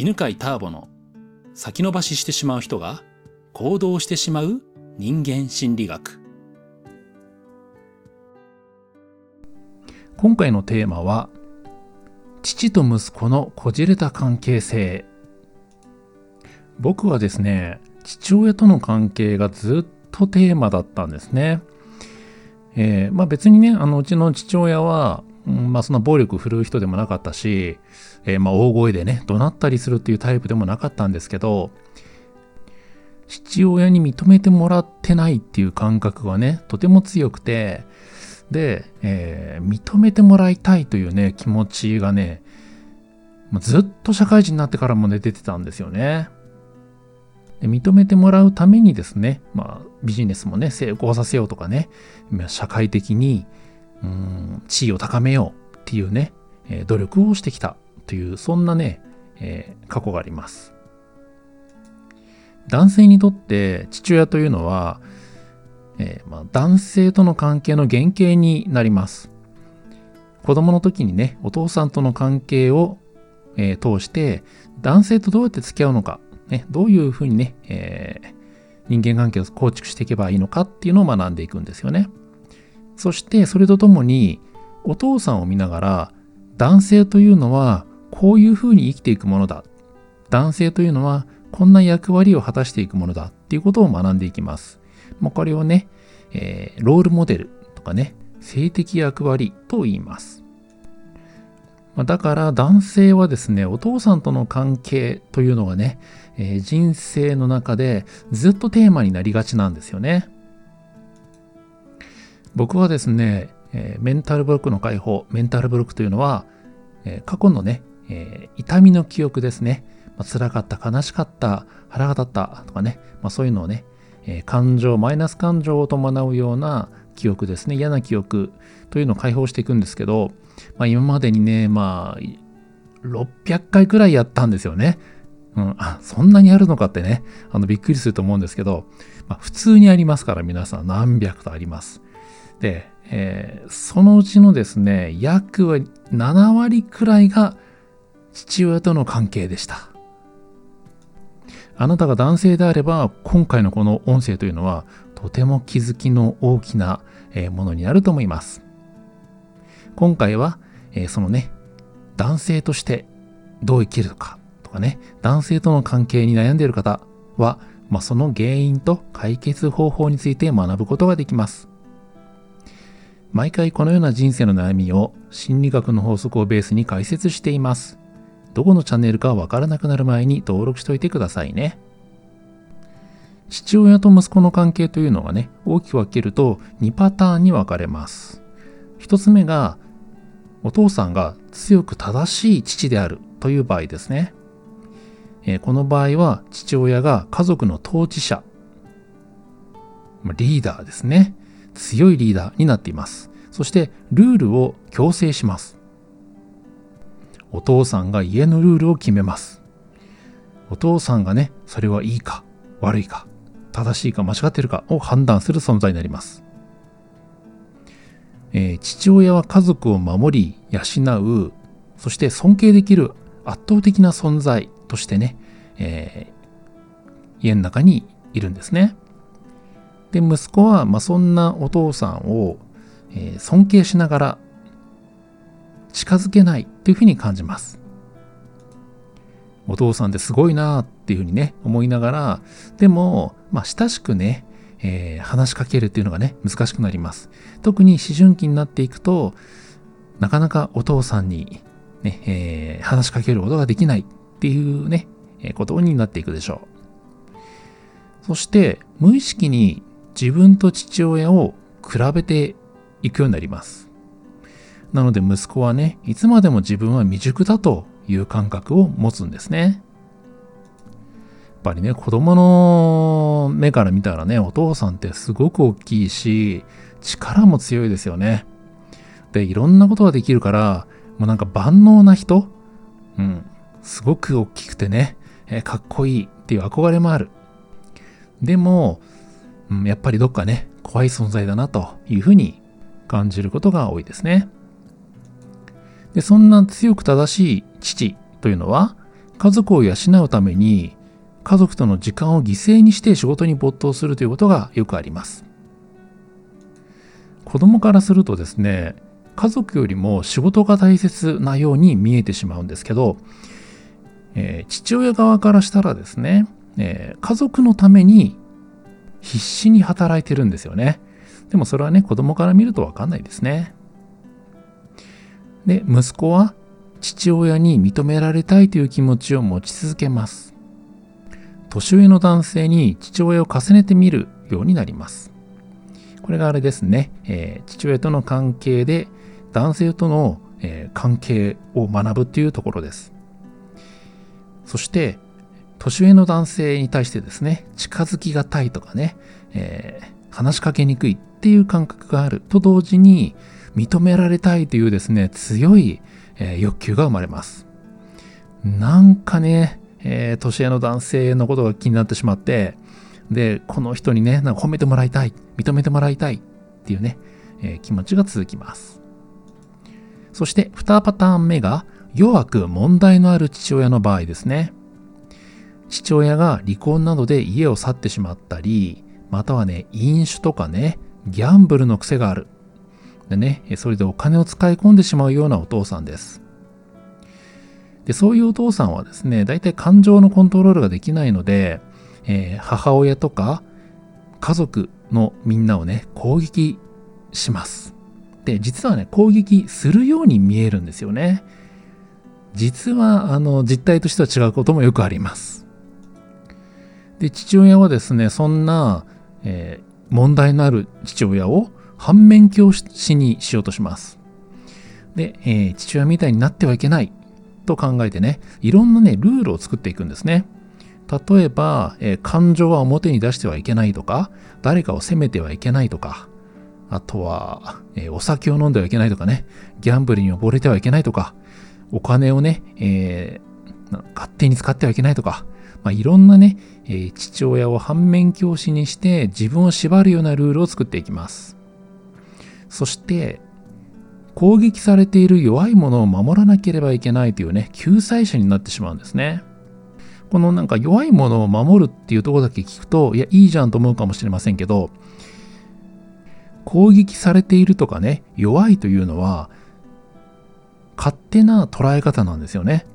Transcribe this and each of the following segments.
犬飼ターボの先延ばししてしまう人が行動してしまう人間心理学。今回のテーマは父と息子のこじれた関係性。僕はですね父親との関係がずっとテーマだったんですね、えー、まあ別にねあのうちの父親はまあそんな暴力振るう人でもなかったし、えー、まあ大声でね、怒鳴ったりするっていうタイプでもなかったんですけど、父親に認めてもらってないっていう感覚がね、とても強くて、で、えー、認めてもらいたいというね、気持ちがね、ずっと社会人になってからもね、出てたんですよね。で認めてもらうためにですね、まあ、ビジネスもね、成功させようとかね、社会的に、うん地位を高めようっていうね、え努力をしてきたというそんなね、えー、過去があります男性にとって父親というのは、えー、まあ、男性との関係の原型になります子供の時にねお父さんとの関係を、えー、通して男性とどうやって付き合うのか、ね、どういうふうにね、え人間関係を構築していけばいいのかっていうのを学んでいくんですよね。そしてそれとともにお父さんを見ながら男性というのはこういうふうに生きていくものだ男性というのはこんな役割を果たしていくものだっていうことを学んでいきます。まあ、これをね、えー、ロールモデルとかね性的役割と言います。まあ、だから男性はですねお父さんとの関係というのがね、えー、人生の中でずっとテーマになりがちなんですよね。僕はですね、えー、メンタルブロックの解放、メンタルブロックというのは、えー、過去のね、えー、痛みの記憶ですね。まあ、辛かった、悲しかった、腹が立ったとかね、まあ、そういうのをね、え感情、マイナス感情を伴うような記憶ですね、嫌な記憶というのを解放していくんですけど、まあ、今までにね、まあ、600回くらいやったんですよね。うん、あ、そんなにあるのかってね、あの、びっくりすると思うんですけど、まあ、普通にありますから、皆さん何百とあります。で、えー、そのうちのですね、約7割くらいが父親との関係でした。あなたが男性であれば、今回のこの音声というのは、とても気づきの大きなものになると思います。今回は、えー、そのね、男性としてどう生きるのかとかね、男性との関係に悩んでいる方は、まあ、その原因と解決方法について学ぶことができます。毎回このような人生の悩みを心理学の法則をベースに解説しています。どこのチャンネルかわからなくなる前に登録しておいてくださいね。父親と息子の関係というのはね、大きく分けると2パターンに分かれます。1つ目が、お父さんが強く正しい父であるという場合ですね。え、この場合は父親が家族の統治者、リーダーですね。強いリーダーになっています。そしてルールを強制します。お父さんが家のルールを決めます。お父さんがね、それはいいか悪いか正しいか間違っているかを判断する存在になります。えー、父親は家族を守り、養う、そして尊敬できる圧倒的な存在としてね、えー、家の中にいるんですね。で、息子は、まあ、そんなお父さんを、えー、尊敬しながら近づけないというふうに感じます。お父さんってすごいなっていうふうにね、思いながら、でも、まあ、親しくね、えー、話しかけるっていうのがね、難しくなります。特に思春期になっていくと、なかなかお父さんにね、えー、話しかけることができないっていうね、えー、ことになっていくでしょう。そして、無意識に自分と父親を比べていくようになります。なので息子はね、いつまでも自分は未熟だという感覚を持つんですね。やっぱりね、子供の目から見たらね、お父さんってすごく大きいし、力も強いですよね。で、いろんなことができるから、もうなんか万能な人うん。すごく大きくてね、えかっこいいっていう憧れもある。でも、うん、やっぱりどっかね、怖い存在だなというふうに感じることが多いですね。で、そんな強く正しい父というのは、家族を養うために家族との時間を犠牲にして仕事に没頭するということがよくあります子供からするとですね家族よりも仕事が大切なように見えてしまうんですけど、えー、父親側からしたらですね、えー、家族のために必死に働いてるんですよね。でもそれはね子供から見ると分かんないですね。で息子は父親に認められたいという気持ちを持ち続けます。年上の男性に父親を重ねてみるようになります。これがあれですね、えー、父親との関係で男性との、えー、関係を学ぶっていうところです。そして年上の男性に対してですね近づきがたいとかね、えー、話しかけにくいっていう感覚があると同時に認められたいというですね強い、えー、欲求が生まれます。なんかね、えー、年上の男性のことが気になってしまってでこの人にねなんか褒めてもらいたい認めてもらいたいっていうね、えー、気持ちが続きます。そして2パターン目が弱く問題のある父親の場合ですね。父親が離婚などで家を去ってしまったりまたはね飲酒とかねギャンブルの癖がある。でね、それでお金を使い込んでしまうようなお父さんです。でそういうお父さんはですね、大体感情のコントロールができないので、えー、母親とか家族のみんなをね、攻撃します。で、実はね、攻撃するように見えるんですよね。実は、あの、実態としては違うこともよくあります。で、父親はですね、そんな、えー、問題のある父親を反面教師にしようとします。で、えー、父親みたいになってはいけないと考えてね、いろんなね、ルールを作っていくんですね。例えば、えー、感情は表に出してはいけないとか、誰かを責めてはいけないとか、あとは、えー、お酒を飲んではいけないとかね、ギャンブルに溺れてはいけないとか、お金をね、えー、勝手に使ってはいけないとか、まあ、いろんなね、えー、父親を反面教師にして自分を縛るようなルールを作っていきます。そして、攻撃されている弱いものを守らなければいけないというね、救済者になってしまうんですね。このなんか弱いものを守るっていうとこだけ聞くと、いや、いいじゃんと思うかもしれませんけど、攻撃されているとかね、弱いというのは、勝手な捉え方なんですよね。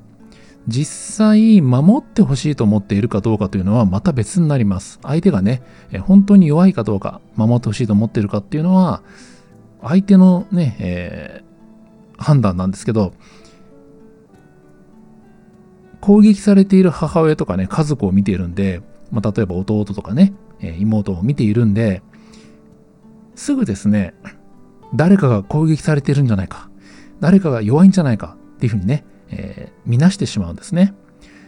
実際守ってほしいと思っているかどうかというのはまた別になります。相手がね、本当に弱いかどうか、守ってほしいと思っているかっていうのは、相手のね、えー、判断なんですけど、攻撃されている母親とかね、家族を見ているんで、まあ、例えば弟とかね、妹を見ているんで、すぐですね、誰かが攻撃されているんじゃないか、誰かが弱いんじゃないかっていうふうにね、えー、見なしてしまうんですね。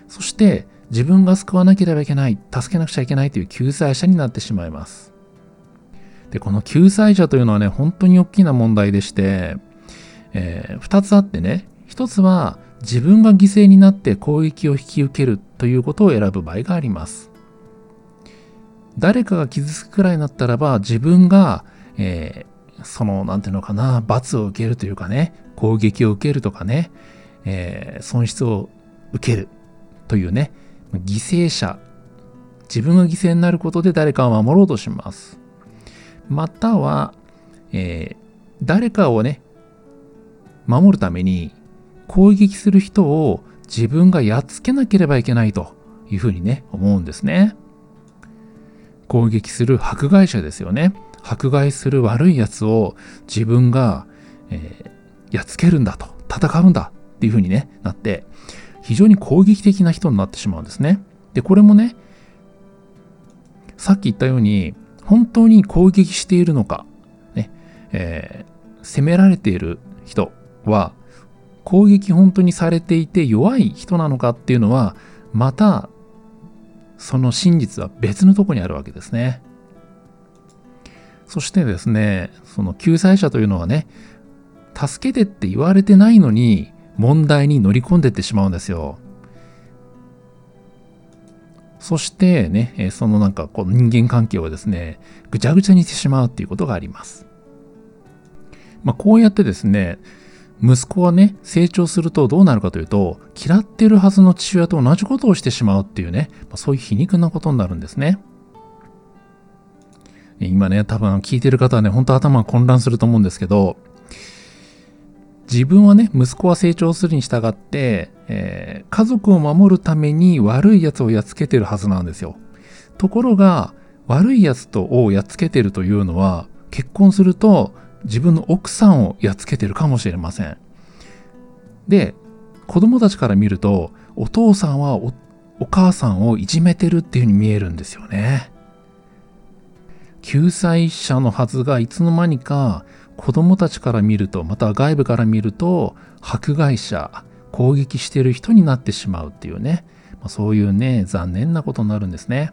そして自分が救わなければいけない、助けなくちゃいけないという救済者になってしまいます。で、この救済者というのはね、本当に大きな問題でして、えー、2つあってね、1つは自分が犠牲になって攻撃を引き受けるということを選ぶ場合があります。誰かが傷つくくらいになったらば、自分が、えー、その、なんていうのかな、罰を受けるというかね、攻撃を受けるとかね、えー、損失を受けるというね、犠牲者、自分が犠牲になることで誰かを守ろうとします。または、えー、誰かをね、守るために攻撃する人を自分がやっつけなければいけないというふうにね、思うんですね。攻撃する迫害者ですよね。迫害する悪い奴を自分が、えー、やっつけるんだと、戦うんだっていう風にね、なって、非常に攻撃的な人になってしまうんですね。で、これもね、さっき言ったように、本当に攻撃しているのか、ね、えー、責められている人は、攻撃本当にされていて弱い人なのかっていうのは、また、その真実は別のとこにあるわけですね。そしてですね、その救済者というのはね、助けてって言われてないのに、問題に乗り込んでってしまうんですよ。そしてね、そのなんかこう人間関係をですね、ぐちゃぐちゃにしてしまうっていうことがあります。まあ、こうやってですね、息子はね、成長するとどうなるかというと、嫌ってるはずの父親と同じことをしてしまうっていうね、まあ、そういう皮肉なことになるんですね。今ね、多分聞いてる方はね、本当頭混乱すると思うんですけど、自分はね、息子は成長するに従って、えー、家族を守るために悪い奴をやっつけてるはずなんですよ。ところが、悪い奴とをやっつけてるというのは、結婚すると自分の奥さんをやっつけてるかもしれません。で、子供たちから見ると、お父さんはお母さんをいじめてるっていう風に見えるんですよね。救済者のはずがいつの間にか子供たちから見ると、また外部から見ると、迫害者、攻撃してる人になってしまうっていうね、まあ、そういうね、残念なことになるんですね。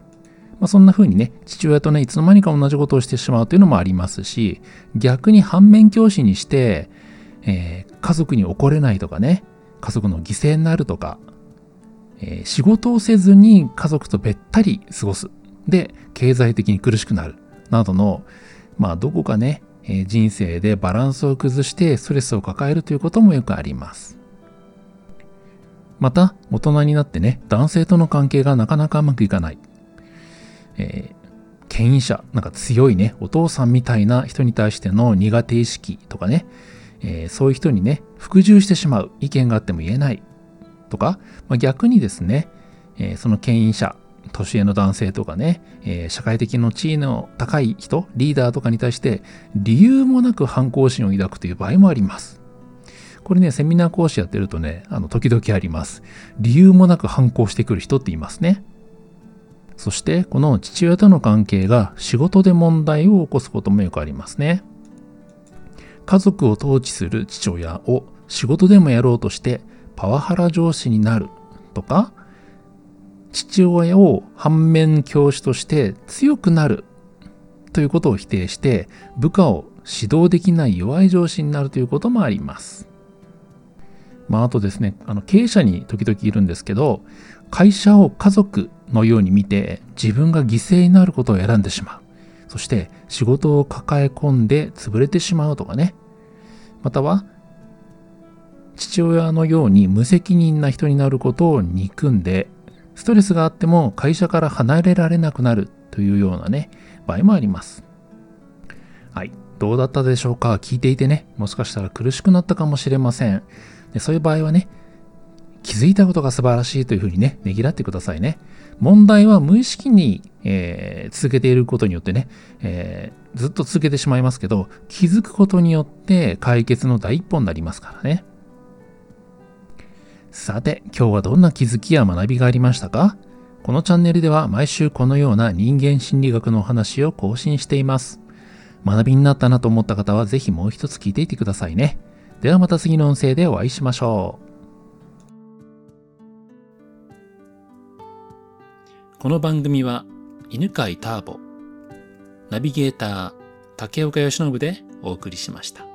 まあ、そんな風にね、父親とね、いつの間にか同じことをしてしまうというのもありますし、逆に反面教師にして、えー、家族に怒れないとかね、家族の犠牲になるとか、えー、仕事をせずに家族とべったり過ごす。で、経済的に苦しくなる。などの、まあ、どこかね、え、人生でバランスを崩してストレスを抱えるということもよくあります。また、大人になってね、男性との関係がなかなかうまくいかない。えー、権威者、なんか強いね、お父さんみたいな人に対しての苦手意識とかね、えー、そういう人にね、服従してしまう、意見があっても言えないとか、まあ、逆にですね、えー、その権威者、年上の男性とかね、えー、社会的の地位の高い人、リーダーとかに対して理由もなく反抗心を抱くという場合もあります。これね、セミナー講師やってるとね、あの、時々あります。理由もなく反抗してくる人って言いますね。そして、この父親との関係が仕事で問題を起こすこともよくありますね。家族を統治する父親を仕事でもやろうとしてパワハラ上司になるとか、父親を反面教師として強くなるということを否定して部下を指導できない弱い上司になるということもあります。まあ、あとですね、あの経営者に時々いるんですけど、会社を家族のように見て自分が犠牲になることを選んでしまう。そして仕事を抱え込んで潰れてしまうとかね。または父親のように無責任な人になることを憎んで、ストレスがあっても会社から離れられなくなるというようなね、場合もあります。はい。どうだったでしょうか？聞いていてね、もしかしたら苦しくなったかもしれません。でそういう場合はね、気づいたことが素晴らしいというふうにね、ねぎらってくださいね。問題は無意識に、えー、続けていることによってね、えー、ずっと続けてしまいますけど、気づくことによって解決の第一歩になりますからね。さて、今日はどんな気づきや学びがありましたか？このチャンネルでは毎週このような人間心理学のお話を更新しています。学びになったなと思った方はぜひもう一つ聞いていてくださいね。ではまた次の音声でお会いしましょう。この番組は犬飼ターボ、ナビゲーター竹岡由伸でお送りしました。